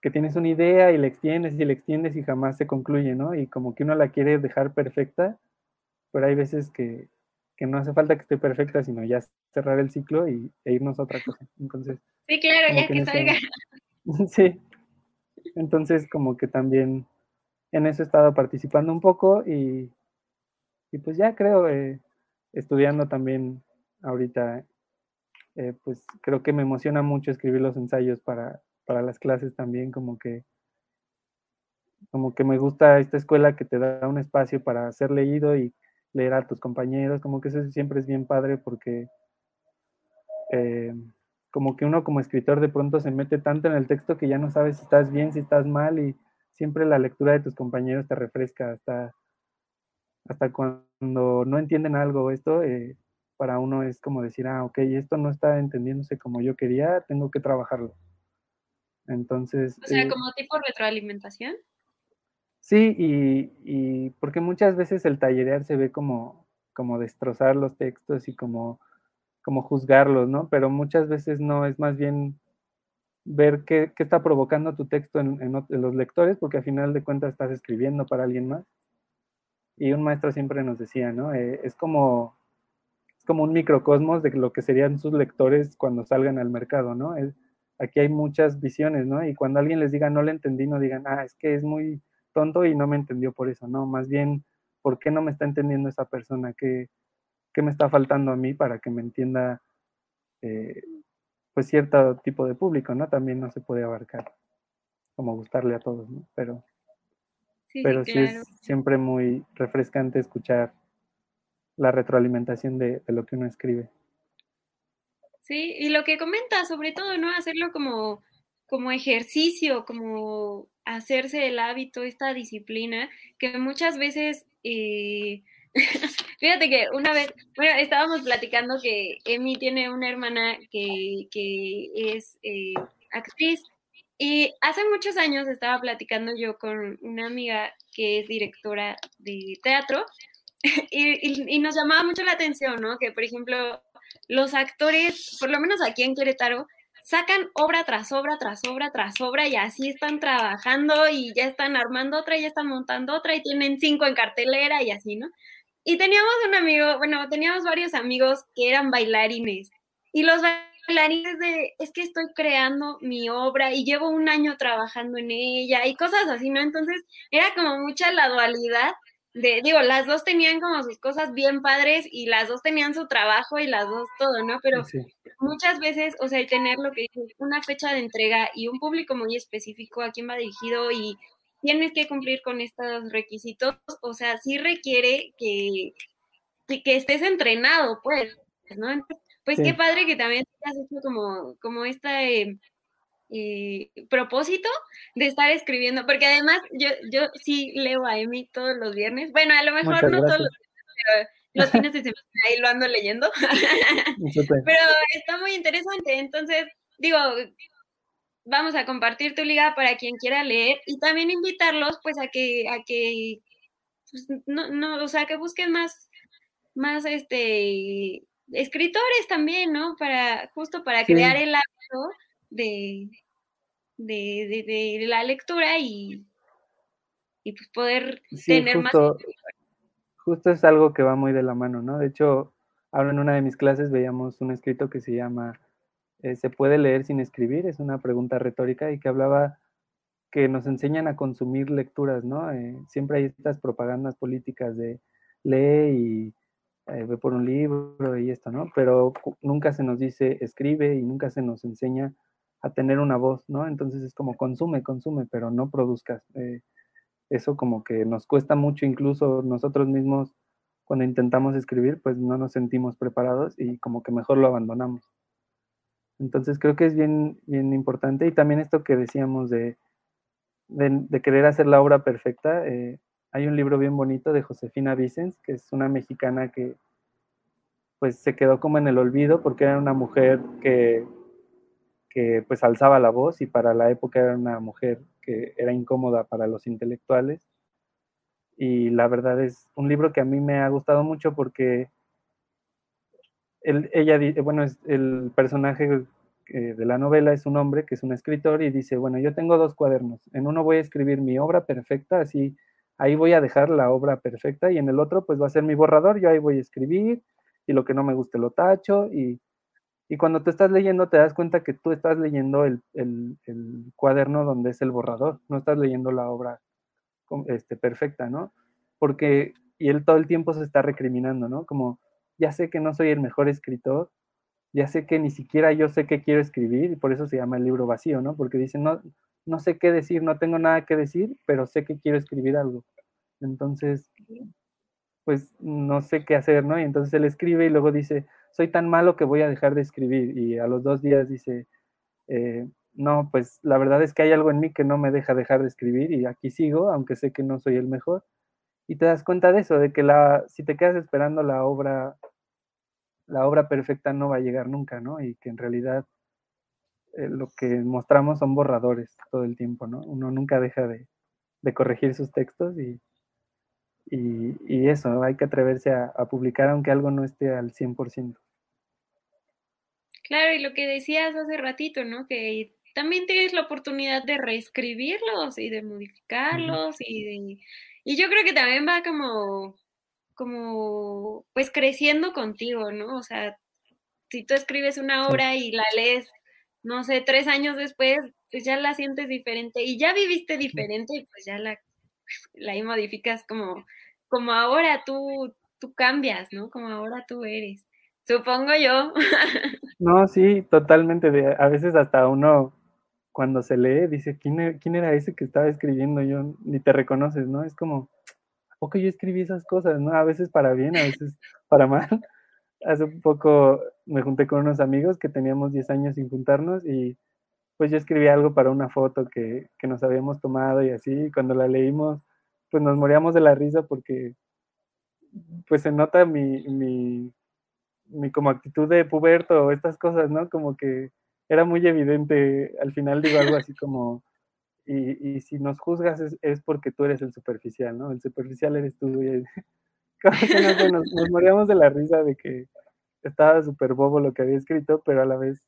que tienes una idea y la extiendes y la extiendes y jamás se concluye, ¿no? Y como que uno la quiere dejar perfecta, pero hay veces que, no hace falta que esté perfecta, sino ya cerrar el ciclo y, e irnos a otra cosa. Entonces. Sí, claro, ya que, salga. sí. Entonces, como que también en eso he estado participando un poco y, y pues ya creo, eh, estudiando también ahorita eh, pues creo que me emociona mucho escribir los ensayos para, las clases también, como que, como que me gusta esta escuela que te da un espacio para ser leído y leer a tus compañeros, como que eso siempre es bien padre porque eh, como que uno como escritor de pronto se mete tanto en el texto que ya no sabes si estás bien, si estás mal y siempre la lectura de tus compañeros te refresca hasta, hasta cuando no entienden algo esto, eh, para uno es como decir, ah, ok, esto no está entendiéndose como yo quería, tengo que trabajarlo. Entonces... O sea, eh como tipo retroalimentación. Sí, y, porque muchas veces el tallerear se ve como, como destrozar los textos y como, como juzgarlos, ¿no? Pero muchas veces no, es más bien ver qué, está provocando tu texto en, los lectores, porque al final de cuentas estás escribiendo para alguien más. Y un maestro siempre nos decía, ¿no? Eh, es como es como un microcosmos de lo que serían sus lectores cuando salgan al mercado, ¿no? aquí hay muchas visiones, ¿no? Y cuando alguien les diga no le entendí, no digan, ah, es que es muy tonto y no me entendió por eso, no, más bien, ¿por qué no me está entendiendo esa persona? ¿Qué, qué me está faltando a mí para que me entienda, eh, pues, cierto tipo de público, ¿no? También no se puede abarcar como gustarle a todos, ¿no? Pero sí, pero sí, es siempre muy refrescante escuchar la retroalimentación de, lo que uno escribe. Sí, y lo que comenta, sobre todo, ¿no? Hacerlo como, como ejercicio, como hacerse el hábito, esta disciplina, que muchas veces, eh, fíjate que una vez, bueno, estábamos platicando que Emi tiene una hermana que, es eh, actriz y hace muchos años estaba platicando yo con una amiga que es directora de teatro y, nos llamaba mucho la atención, ¿no? Que, por ejemplo, los actores, por lo menos aquí en Querétaro, sacan obra tras obra, tras obra, tras obra y así están trabajando y ya están armando otra y ya están montando otra y tienen cinco en cartelera y así, ¿no? Y teníamos un amigo, bueno, teníamos varios amigos que eran bailarines y los bailarines de, es que estoy creando mi obra y llevo un año trabajando en ella y cosas así, ¿no? Entonces era como mucha la dualidad de, digo, las dos tenían como sus cosas bien padres y las dos tenían su trabajo y las dos todo, ¿no? Pero muchas veces, o sea, tener lo que una fecha de entrega y un público muy específico a quién va dirigido y tienes que cumplir con estos requisitos, o sea, sí requiere que, que, estés entrenado, pues, ¿no? pues qué padre que también has hecho como, como esta... Eh, eh, propósito de estar escribiendo, porque además yo, yo sí leo a Emi todos los viernes. Bueno, a lo mejor no todos los viernes, pero los fines de semana ahí lo ando leyendo. pero está muy interesante. Entonces, digo, vamos a compartir tu liga para quien quiera leer y también invitarlos pues a que, a que, pues, no, no, o sea, que busquen más, más este escritores también, ¿no? Para, justo para crear el hábito de, de, la lectura y, y pues poder tener más... Justo es algo que va muy de la mano, ¿no? De hecho, ahora en una de mis clases veíamos un escrito que se llama eh, ¿Se puede leer sin escribir? Es una pregunta retórica y que hablaba que nos enseñan a consumir lecturas, ¿no? Eh, siempre hay estas propagandas políticas de lee y eh, ve por un libro y esto, ¿no? Pero nunca se nos dice escribe y nunca se nos enseña a tener una voz, ¿no? Entonces es como consume, consume, pero no produzcas. Eh, eso como que nos cuesta mucho, incluso nosotros mismos cuando intentamos escribir, pues no nos sentimos preparados y como que mejor lo abandonamos. Entonces creo que es bien, bien importante y también esto que decíamos de, de, querer hacer la obra perfecta. Eh, hay un libro bien bonito de Josefina Vicens, que es una mexicana que pues se quedó como en el olvido porque era una mujer que que pues alzaba la voz y para la época era una mujer que era incómoda para los intelectuales. Y la verdad es un libro que a mí me ha gustado mucho porque ella, bueno, es el personaje eh, de la novela es un hombre que es un escritor y dice, bueno, yo tengo dos cuadernos, en uno voy a escribir mi obra perfecta, así ahí voy a dejar la obra perfecta y en el otro pues va a ser mi borrador, yo ahí voy a escribir y lo que no me guste lo tacho y y cuando te estás leyendo te das cuenta que tú estás leyendo el, cuaderno donde es el borrador, no estás leyendo la obra este, perfecta, ¿no? Porque, y él todo el tiempo se está recriminando, ¿no? Como, ya sé que no soy el mejor escritor, ya sé que ni siquiera yo sé qué quiero escribir, y por eso se llama el libro vacío, ¿no? Porque dice, no, no sé qué decir, no tengo nada que decir, pero sé que quiero escribir algo. Entonces, pues no sé qué hacer, ¿no? Y entonces él escribe y luego dice, soy tan malo que voy a dejar de escribir. Y a los dos días dice, eh, no, pues la verdad es que hay algo en mí que no me deja dejar de escribir y aquí sigo, aunque sé que no soy el mejor. Y te das cuenta de eso, de que la, si te quedas esperando la obra, la obra perfecta no va a llegar nunca, ¿no? Y que en realidad eh, lo que mostramos son borradores todo el tiempo, ¿no? Uno nunca deja de, corregir sus textos y, y, eso, hay que atreverse a, a, publicar aunque algo no esté al 100%. Claro, y lo que decías hace ratito, ¿no? Que también tienes la oportunidad de reescribirlos y de modificarlos y de... Y yo creo que también va como como, pues creciendo contigo, ¿no? O sea, si tú escribes una obra y la lees, no sé, tres años después, pues ya la sientes diferente y ya viviste diferente y pues ya la, la modificas como, como ahora tú, tú cambias, ¿no? Como ahora tú eres. Supongo yo. No, sí, totalmente. a veces hasta uno cuando se lee dice, ¿quién, e-, ¿quién era ese que estaba escribiendo? Yo ni te reconoces, ¿no? Es como, ¿a poco yo escribí esas cosas, no? A veces para bien, a veces para mal. Hace poco me junté con unos amigos que teníamos 10 años sin juntarnos y pues yo escribí algo para una foto que, que nos habíamos tomado y así, y cuando la leímos, pues nos moríamos de la risa porque pues se nota mi, mi mi como actitud de puberto o estas cosas, ¿no? Como que era muy evidente, al final digo algo así como, y, y si nos juzgas es, porque tú eres el superficial, ¿no? El superficial eres tú. Y, nos, nos, moríamos de la risa de que estaba súper bobo lo que había escrito, pero a la vez,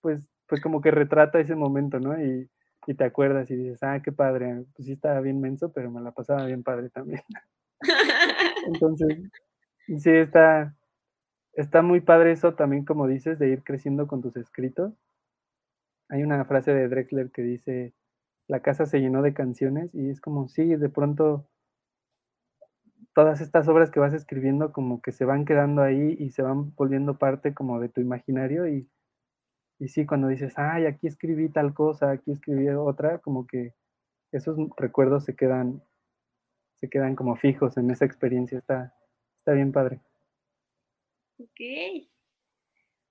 pues, pues como que retrata ese momento, ¿no? Y, y te acuerdas y dices, ah, qué padre, pues sí estaba bien menso, pero me la pasaba bien padre también. Entonces, sí, está, Está muy padre eso también, como dices, de ir creciendo con tus escritos. Hay una frase de Drexler que dice, la casa se llenó de canciones y es como, sí, de pronto todas estas obras que vas escribiendo como que se van quedando ahí y se van volviendo parte como de tu imaginario y, y sí, cuando dices, ay, aquí escribí tal cosa, aquí escribí otra, como que esos recuerdos se quedan, se quedan como fijos en esa experiencia, está, está bien padre. Ok.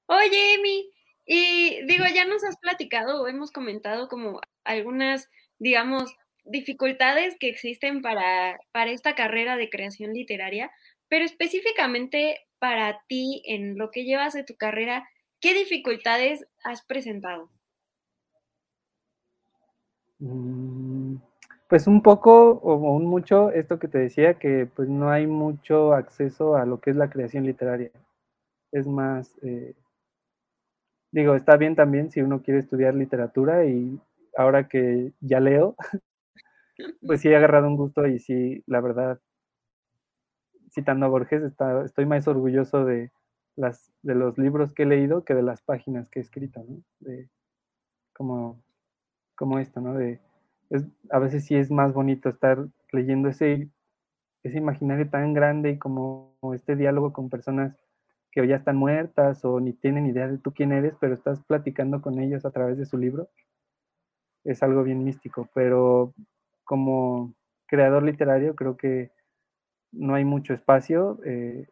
Oye, Emi, y digo, ya nos has platicado hemos comentado como algunas, digamos, dificultades que existen para, para esta carrera de creación literaria, pero específicamente para ti, en lo que llevas de tu carrera, ¿qué dificultades has presentado? Mm, pues un poco o un mucho esto que te decía, que pues no hay mucho acceso a lo que es la creación literaria es más, eh, digo, está bien también si uno quiere estudiar literatura y ahora que ya leo, pues sí he agarrado un gusto y sí, la verdad, citando a Borges, estoy más orgulloso de, las, de los libros que he leído que de las páginas que he escrito, ¿no? De, como, como esto, ¿no? De, es, a veces sí es más bonito estar leyendo ese, ese imaginario tan grande y como este diálogo con personas que ya están muertas o ni tienen idea de tú quién eres, pero estás platicando con ellos a través de su libro, es algo bien místico. Pero como creador literario creo que no hay mucho espacio. Eh,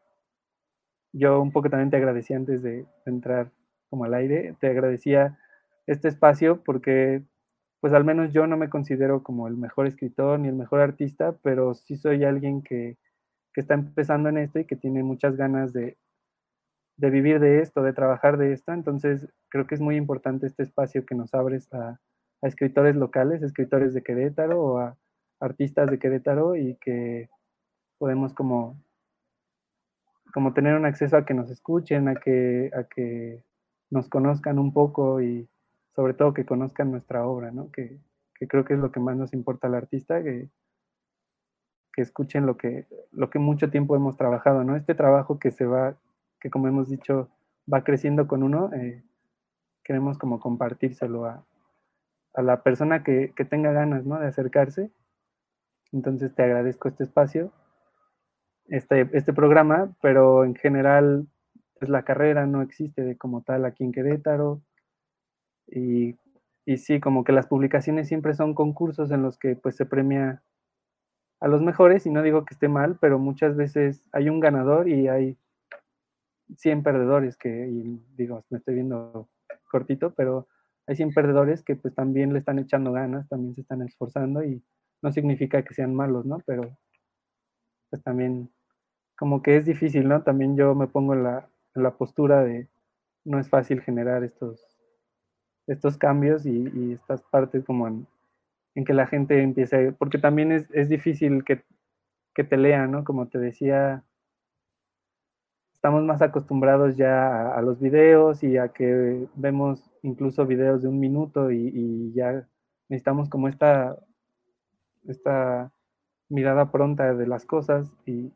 yo un poco también te agradecía antes de entrar como al aire, te agradecía este espacio porque pues al menos yo no me considero como el mejor escritor ni el mejor artista, pero sí soy alguien que, que está empezando en esto y que tiene muchas ganas de, de vivir de esto, de trabajar de esto. Entonces, creo que es muy importante este espacio que nos abres a, escritores locales, escritores de Querétaro o a artistas de Querétaro y que podemos como, como tener un acceso a que nos escuchen, a que, a que nos conozcan un poco y sobre todo que conozcan nuestra obra, ¿no? Que, que creo que es lo que más nos importa al artista, que, que escuchen lo que, lo que mucho tiempo hemos trabajado, ¿no? Este trabajo que se va, que como hemos dicho va creciendo con uno, eh, queremos como compartírselo a, a la persona que, que, tenga ganas ¿no? de acercarse. Entonces te agradezco este espacio, este, este programa, pero en general pues la carrera no existe de como tal aquí en Querétaro. Y, y sí, como que las publicaciones siempre son concursos en los que pues se premia a los mejores, y no digo que esté mal, pero muchas veces hay un ganador y hay 100 perdedores que, digo, me estoy viendo cortito, pero hay 100 perdedores que pues también le están echando ganas, también se están esforzando y no significa que sean malos, ¿no? Pero pues también como que es difícil, ¿no? También yo me pongo en la, la postura de no es fácil generar estos, estos cambios y, y estas partes como en, que la gente empiece, porque también es, es difícil que, que te lean, ¿no? Como te decía estamos más acostumbrados ya a, los videos y a que vemos incluso videos de un minuto y, ya necesitamos como esta, esta mirada pronta de las cosas y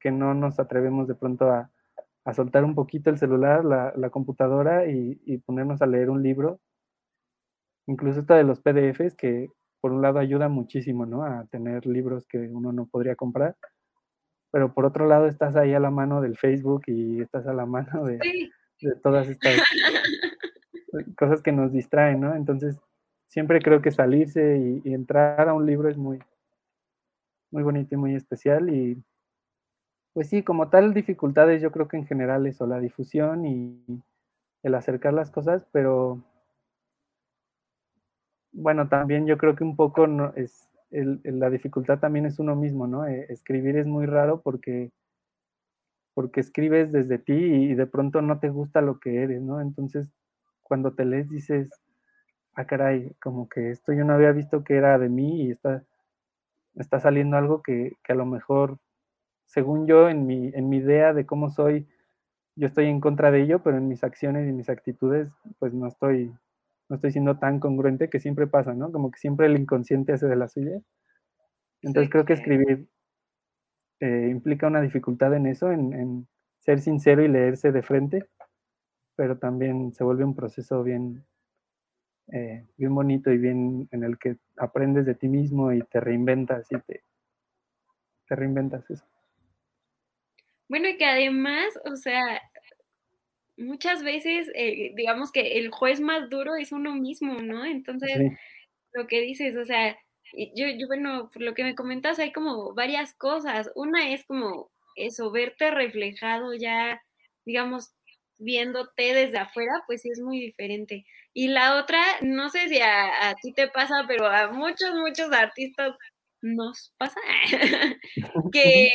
que no nos atrevemos de pronto a, a soltar un poquito el celular, la, la computadora y, y, ponernos a leer un libro. Incluso esta de los PDFs, que por un lado ayuda muchísimo, ¿no? A tener libros que uno no podría comprar, pero por otro lado estás ahí a la mano del Facebook y estás a la mano de, de todas estas cosas que nos distraen, ¿no? Entonces, siempre creo que salirse y, y entrar a un libro es muy, muy bonito y muy especial y pues sí, como tal, dificultades yo creo que en general eso, la difusión y el acercar las cosas, pero bueno, también yo creo que un poco es la dificultad también es uno mismo, ¿no? Eh, escribir es muy raro porque porque escribes desde ti y de pronto no te gusta lo que eres, ¿no? Entonces, cuando te lees dices, ah, caray, como que esto yo no había visto que era de mí y está, está saliendo algo que, que a lo mejor según yo, en mi, en mi idea de cómo soy, yo estoy en contra de ello, pero en mis acciones y mis actitudes, pues no estoy, no estoy siendo tan congruente que siempre pasa, ¿no? Como que siempre el inconsciente hace de la suya. Entonces sí, creo que escribir eh, implica una dificultad en eso, en, en, ser sincero y leerse de frente, pero también se vuelve un proceso bien, eh, bien bonito y bien en el que aprendes de ti mismo y te reinventas y te, te reinventas eso. Bueno, y que además, o sea, muchas veces, eh, digamos que el juez más duro es uno mismo, ¿no? Entonces, sí. lo que dices, o sea, yo, yo, bueno, por lo que me comentas, hay como varias cosas. Una es como eso, verte reflejado ya, digamos, viéndote desde afuera, pues sí es muy diferente. Y la otra, no sé si a, ti te pasa, pero a muchos, muchos artistas nos pasa que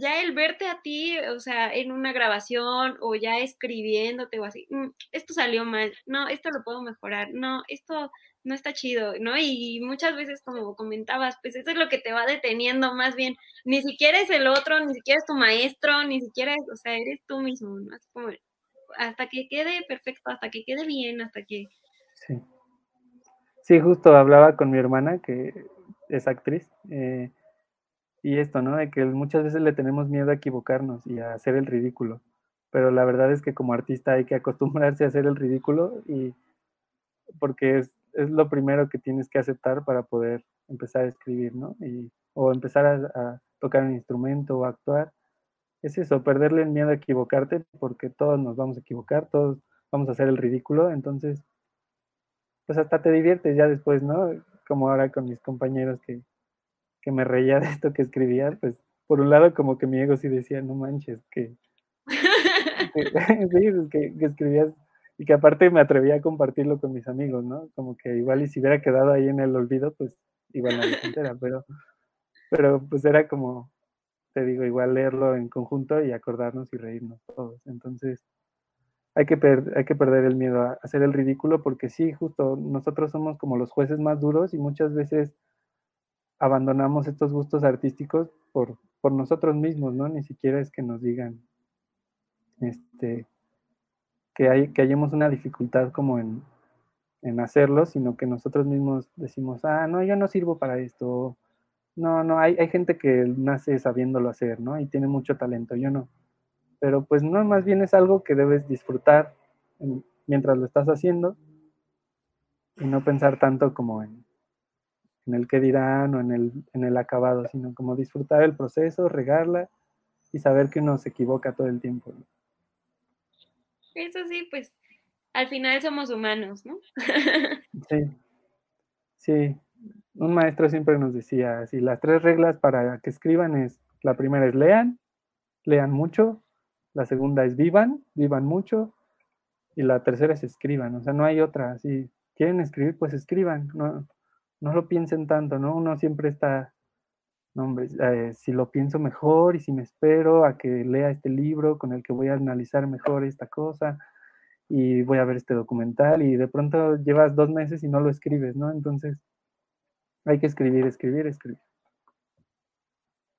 ya el verte a ti, o sea, en una grabación o ya escribiéndote o así, mm, esto salió mal, no, esto lo puedo mejorar, no, esto no está chido, ¿no? Y muchas veces, como comentabas, pues eso es lo que te va deteniendo más bien. Ni siquiera es el otro, ni siquiera es tu maestro, ni siquiera es, o sea, eres tú mismo, ¿no? Hasta que quede perfecto, hasta que quede bien, hasta que... Sí. Sí, justo hablaba con mi hermana, que es actriz, eh, y esto, ¿no? De que muchas veces le tenemos miedo a equivocarnos y a hacer el ridículo, pero la verdad es que como artista hay que acostumbrarse a hacer el ridículo y porque es, es lo primero que tienes que aceptar para poder empezar a escribir, ¿no? Y, o empezar a, a tocar un instrumento o actuar. Es eso, perderle el miedo a equivocarte porque todos nos vamos a equivocar, todos vamos a hacer el ridículo, entonces, pues hasta te diviertes ya después, ¿no? Como ahora con mis compañeros que que me reía de esto que escribía, pues por un lado como que mi ego sí decía, no manches, que, que, que, escribías y que aparte me atrevía a compartirlo con mis amigos, ¿no? Como que igual y si hubiera quedado ahí en el olvido, pues igual nadie se entera, pero, pero pues era como, te digo, igual leerlo en conjunto y acordarnos y reírnos todos. Entonces, hay que, hay que perder el miedo a hacer el ridículo porque sí, justo nosotros somos como los jueces más duros y muchas veces abandonamos estos gustos artísticos por, por nosotros mismos, ¿no? Ni siquiera es que nos digan este, que, hay, que hayamos una dificultad como en, en hacerlo, sino que nosotros mismos decimos, ah, no, yo no sirvo para esto. No, no, hay, hay gente que nace sabiéndolo hacer, ¿no? Y tiene mucho talento, yo no. Pero pues no, más bien es algo que debes disfrutar en, mientras lo estás haciendo y no pensar tanto como en, en el que dirán o en el, en el acabado, sino como disfrutar el proceso, regarla y saber que uno se equivoca todo el tiempo. ¿no? Eso sí, pues al final somos humanos, ¿no? sí, sí. Un maestro siempre nos decía, si las tres reglas para que escriban es, la primera es lean, lean mucho, la segunda es vivan, vivan mucho, y la tercera es escriban, o sea, no hay otra, si quieren escribir, pues escriban, no, no lo piensen tanto, ¿no? Uno siempre está, no, hombre, eh, si lo pienso mejor y si me espero a que lea este libro con el que voy a analizar mejor esta cosa y voy a ver este documental y de pronto llevas dos meses y no lo escribes, ¿no? Entonces hay que escribir, escribir, escribir.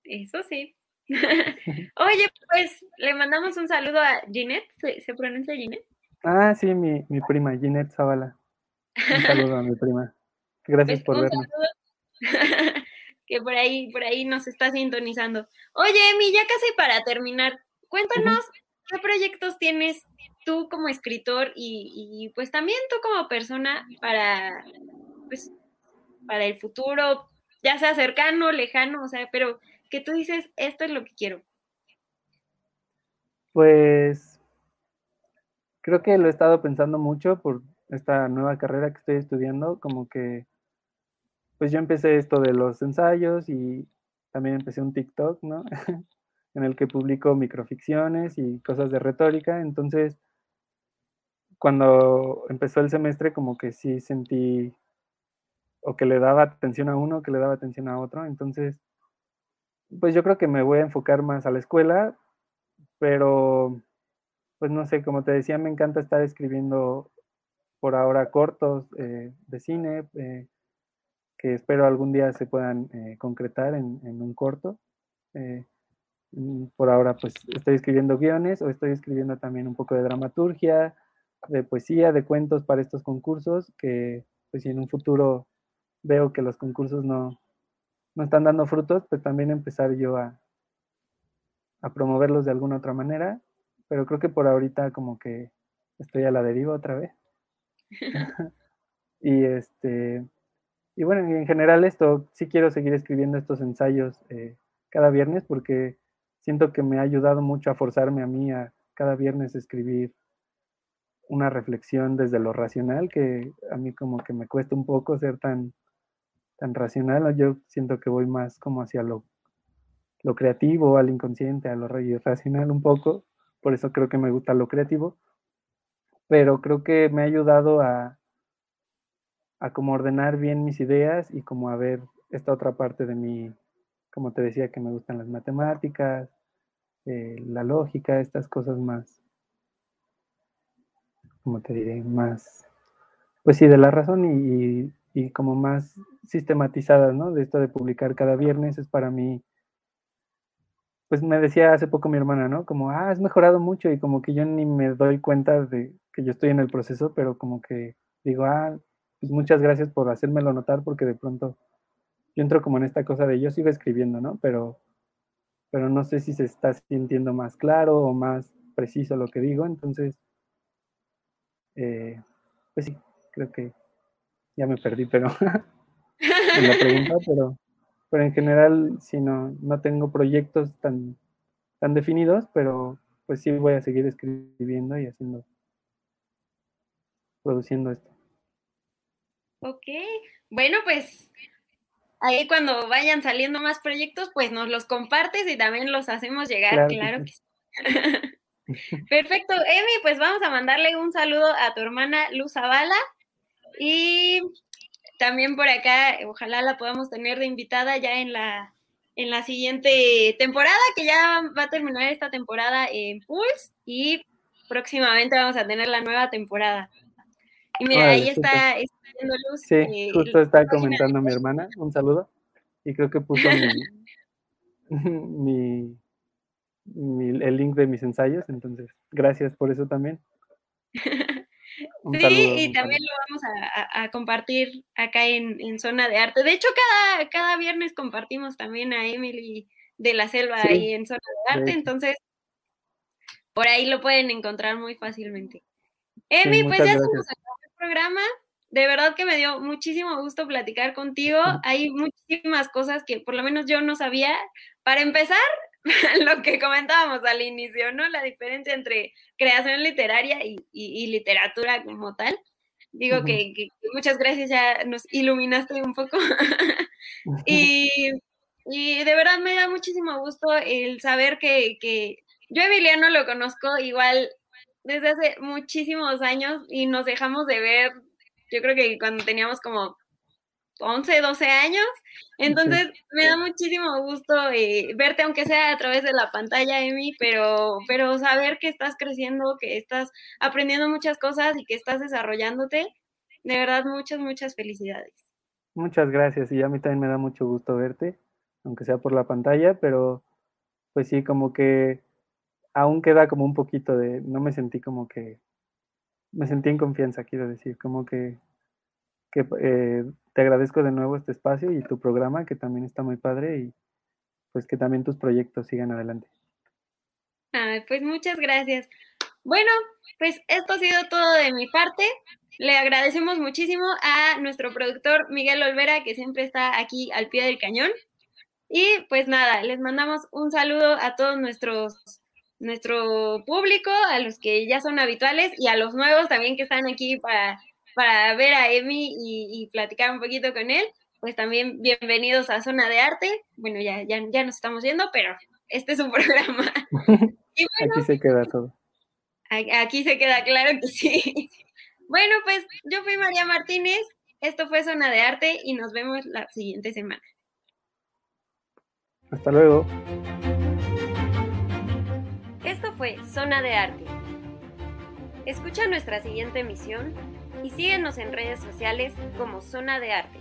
Eso sí. Oye, pues le mandamos un saludo a Ginette, ¿se, ¿se pronuncia Ginette? Ah, sí, mi, mi prima, Ginette Zavala. Un saludo a mi prima. Gracias pues, por vernos. que por ahí, por ahí nos está sintonizando. Oye, Emi, ya casi para terminar, cuéntanos qué proyectos tienes tú como escritor y, pues también tú como persona para, pues, para el futuro, ya sea cercano, lejano, o sea, pero que tú dices, esto es lo que quiero. Pues creo que lo he estado pensando mucho por esta nueva carrera que estoy estudiando, como que, pues yo empecé esto de los ensayos y también empecé un TikTok, ¿no? en el que publico microficciones y cosas de retórica, entonces cuando empezó el semestre como que sí sentí o que le daba atención a uno, que le daba atención a otro, entonces pues yo creo que me voy a enfocar más a la escuela, pero pues no sé, como te decía, me encanta estar escribiendo por ahora cortos eh, de cine, eh, que espero algún día se puedan eh, concretar en, en, un corto. por ahora pues estoy escribiendo guiones o estoy escribiendo también un poco de dramaturgia, de poesía, de cuentos para estos concursos, que pues si en un futuro veo que los concursos no, no están dando frutos, pues también empezar yo a, a promoverlos de alguna otra manera, pero creo que por ahorita como que estoy a la deriva otra vez. y este, y bueno, en general esto, sí quiero seguir escribiendo estos ensayos eh, cada viernes porque siento que me ha ayudado mucho a forzarme a mí a cada viernes escribir una reflexión desde lo racional, que a mí como que me cuesta un poco ser tan, tan racional, yo siento que voy más como hacia lo, lo creativo, al inconsciente, a lo racional un poco, por eso creo que me gusta lo creativo, pero creo que me ha ayudado a, a como ordenar bien mis ideas y como a ver esta otra parte de mí, como te decía, que me gustan las matemáticas, eh, la lógica, estas cosas más, como te diré, más, pues sí, de la razón y, y, como más sistematizadas, ¿no? De esto de publicar cada viernes es para mí pues me decía hace poco mi hermana, ¿no? Como, ah, has mejorado mucho y como que yo ni me doy cuenta de que yo estoy en el proceso, pero como que digo, ah, pues muchas gracias por hacérmelo notar porque de pronto yo entro como en esta cosa de yo sigo escribiendo, ¿no? Pero, pero no sé si se está sintiendo más claro o más preciso lo que digo, entonces, eh, pues sí, creo que ya me perdí, pero en la pregunta, pero pero en general si no, no tengo proyectos tan, tan definidos, pero pues sí voy a seguir escribiendo y haciendo, produciendo esto. Ok, bueno, pues ahí cuando vayan saliendo más proyectos, pues nos los compartes y también los hacemos llegar, claro, que sí. Perfecto, Emi, pues vamos a mandarle un saludo a tu hermana Luz Zavala y también por acá, ojalá la podamos tener de invitada ya en la, en la siguiente temporada, que ya va a terminar esta temporada en Pulse y próximamente vamos a tener la nueva temporada. Y mira, ahí está, Luz. Sí, eh, justo está comentando mi hermana, un saludo, y creo que puso mi, el link de mis ensayos, entonces gracias por eso también. sí, y también lo vamos a, compartir acá en, Zona de Arte. De hecho, cada, cada viernes compartimos también a Emily de la Selva ahí en Zona de Arte, entonces por ahí lo pueden encontrar muy fácilmente. Emi, pues ya estamos acabando el programa. De verdad que me dio muchísimo gusto platicar contigo. Hay muchísimas cosas que por lo menos yo no sabía. Para empezar, lo que comentábamos al inicio, ¿no? La diferencia entre creación literaria y, literatura como tal. Digo que, muchas gracias, ya nos iluminaste un poco. y, de verdad me da muchísimo gusto el saber que, que yo Emiliano lo conozco igual desde hace muchísimos años y nos dejamos de ver, yo creo que cuando teníamos como 11, 12 años. Entonces, me da muchísimo gusto eh, verte, aunque sea a través de la pantalla, Emi, pero, pero saber que estás creciendo, que estás aprendiendo muchas cosas y que estás desarrollándote. De verdad, muchas, muchas felicidades. Muchas gracias. Y a mí también me da mucho gusto verte, aunque sea por la pantalla, pero pues sí, como que aún queda como un poquito de, no me sentí como que, me sentí en confianza, quiero decir, como que que eh, te agradezco de nuevo este espacio y tu programa, que también está muy padre, y pues que también tus proyectos sigan adelante. pues muchas gracias. Bueno, pues esto ha sido todo de mi parte. Le agradecemos muchísimo a nuestro productor Miguel Olvera, que siempre está aquí al pie del cañón. Y pues nada, les mandamos un saludo a todos nuestros nuestro público, a los que ya son habituales y a los nuevos también que están aquí para, para ver a Emi y, platicar un poquito con él. Pues también bienvenidos a Zona de Arte. Bueno, ya, ya, ya nos estamos yendo, pero este es un programa. aquí se queda todo. Aquí se queda claro que sí. Bueno, pues yo fui María Martínez, esto fue Zona de Arte y nos vemos la siguiente semana. Hasta luego. Esto fue Zona de Arte. Escucha nuestra siguiente emisión y síguenos en redes sociales como Zona de Arte.